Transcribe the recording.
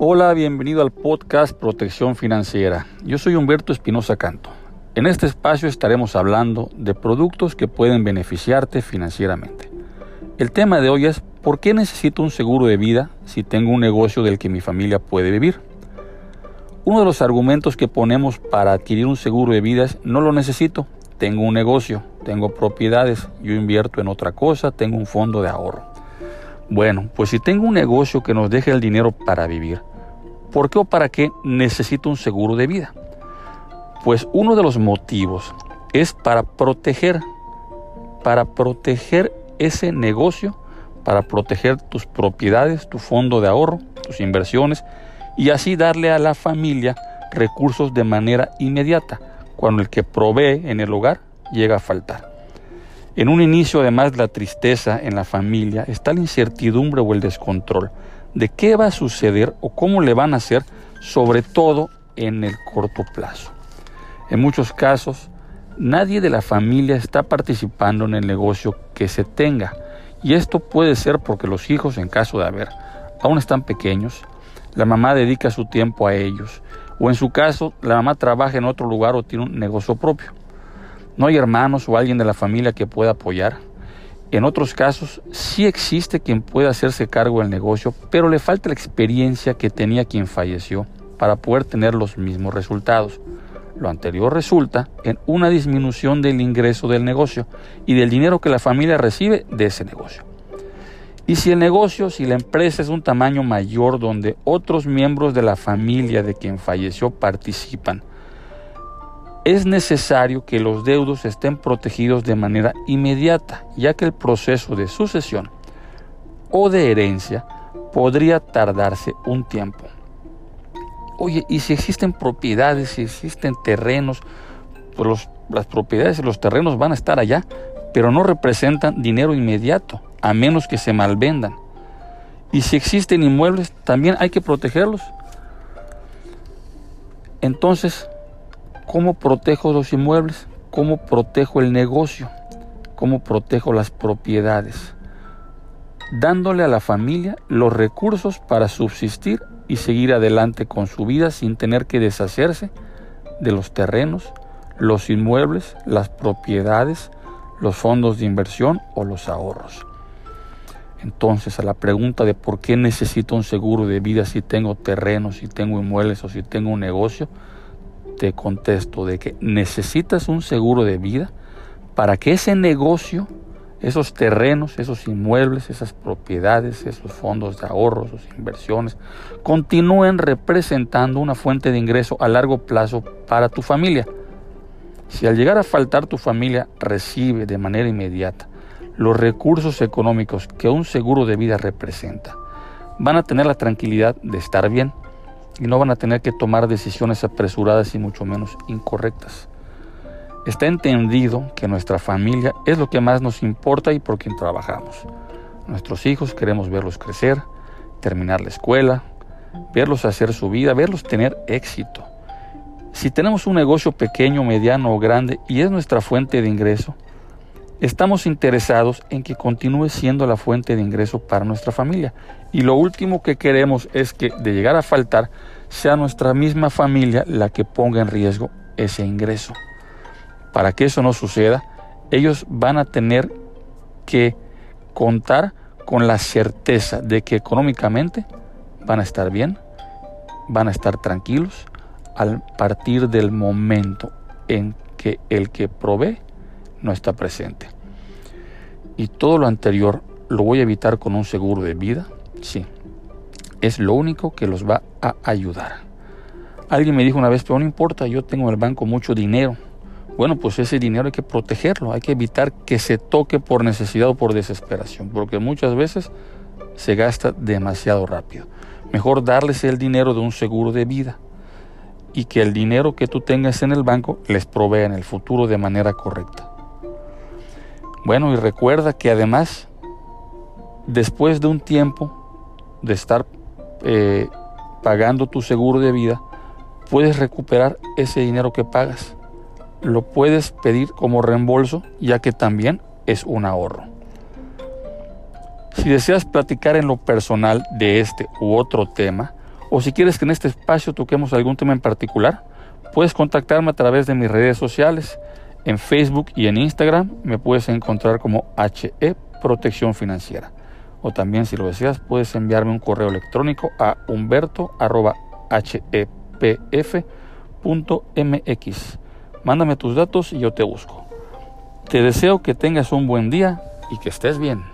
Hola, bienvenido al podcast Protección Financiera. Yo soy Humberto Espinosa Canto. En este espacio estaremos hablando de productos que pueden beneficiarte financieramente. El tema de hoy es ¿por qué necesito un seguro de vida si tengo un negocio del que mi familia puede vivir? Uno de los argumentos que ponemos para adquirir un seguro de vida es no lo necesito, tengo un negocio, tengo propiedades, yo invierto en otra cosa, tengo un fondo de ahorro. Bueno, pues si tengo un negocio que nos deje el dinero para vivir, ¿por qué o para qué necesito un seguro de vida? Pues uno de los motivos es para proteger, para proteger ese negocio, para proteger tus propiedades, tu fondo de ahorro, tus inversiones y así darle a la familia recursos de manera inmediata cuando el que provee en el hogar llega a faltar. En un inicio, además, la tristeza en la familia está la incertidumbre o el descontrol de qué va a suceder o cómo le van a hacer, sobre todo en el corto plazo. En muchos casos, nadie de la familia está participando en el negocio que se tenga, y esto puede ser porque los hijos, en caso de haber, aún están pequeños, la mamá dedica su tiempo a ellos, o en su caso, la mamá trabaja en otro lugar o tiene un negocio propio. No hay hermanos o alguien de la familia que pueda apoyar. En otros casos, sí existe quien pueda hacerse cargo del negocio, pero le falta la experiencia que tenía quien falleció para poder tener los mismos resultados. Lo anterior resulta en una disminución del ingreso del negocio y del dinero que la familia recibe de ese negocio. Y si el negocio, si la empresa es un tamaño mayor donde otros miembros de la familia de quien falleció participan, es necesario que los deudos estén protegidos de manera inmediata, ya que el proceso de sucesión o de herencia podría tardarse un tiempo. Oye, y si existen propiedades, si existen terrenos, pues las propiedades y los terrenos van a estar allá, pero no representan dinero inmediato a menos que se malvendan. Y si existen inmuebles, también hay que protegerlos. Entonces, ¿cómo protejo los inmuebles? ¿Cómo protejo el negocio? ¿Cómo protejo las propiedades? Dándole a la familia los recursos para subsistir y seguir adelante con su vida sin tener que deshacerse de los terrenos, los inmuebles, las propiedades, los fondos de inversión o los ahorros. Entonces, a la pregunta de por qué necesito un seguro de vida si tengo terrenos, si tengo inmuebles o si tengo un negocio, te contesto de que necesitas un seguro de vida para que ese negocio, esos terrenos, esos inmuebles, esas propiedades, esos fondos de ahorros, esas inversiones, continúen representando una fuente de ingreso a largo plazo para tu familia. Si al llegar a faltar tu familia recibe de manera inmediata los recursos económicos que un seguro de vida representa, van a tener la tranquilidad de estar bien y no van a tener que tomar decisiones apresuradas y mucho menos incorrectas. Está entendido que nuestra familia es lo que más nos importa y por quien trabajamos. Nuestros hijos queremos verlos crecer, terminar la escuela, verlos hacer su vida, verlos tener éxito. Si tenemos un negocio pequeño, mediano o grande y es nuestra fuente de ingreso, Estamos interesados en que continúe siendo la fuente de ingreso para nuestra familia. Y lo último que queremos es que de llegar a faltar sea nuestra misma familia la que ponga en riesgo ese ingreso. Para que eso no suceda, ellos van a tener que contar con la certeza de que económicamente van a estar bien, van a estar tranquilos al partir del momento en que el que provee no está presente. Y todo lo anterior lo voy a evitar con un seguro de vida, sí. Es lo único que los va a ayudar. Alguien me dijo una vez, pero no importa, yo tengo en el banco mucho dinero. Bueno, pues ese dinero hay que protegerlo, hay que evitar que se toque por necesidad o por desesperación, porque muchas veces se gasta demasiado rápido. Mejor darles el dinero de un seguro de vida y que el dinero que tú tengas en el banco les provea en el futuro de manera correcta. Bueno, y recuerda que además, después de un tiempo de estar eh, pagando tu seguro de vida, puedes recuperar ese dinero que pagas. Lo puedes pedir como reembolso, ya que también es un ahorro. Si deseas platicar en lo personal de este u otro tema, O si quieres que en este espacio toquemos algún tema en particular, puedes contactarme a través de mis redes sociales. En Facebook y en Instagram me puedes encontrar como HE Protección Financiera. O también si lo deseas puedes enviarme un correo electrónico a humberto.hepf.mx. Mándame tus datos y yo te busco. Te deseo que tengas un buen día y que estés bien.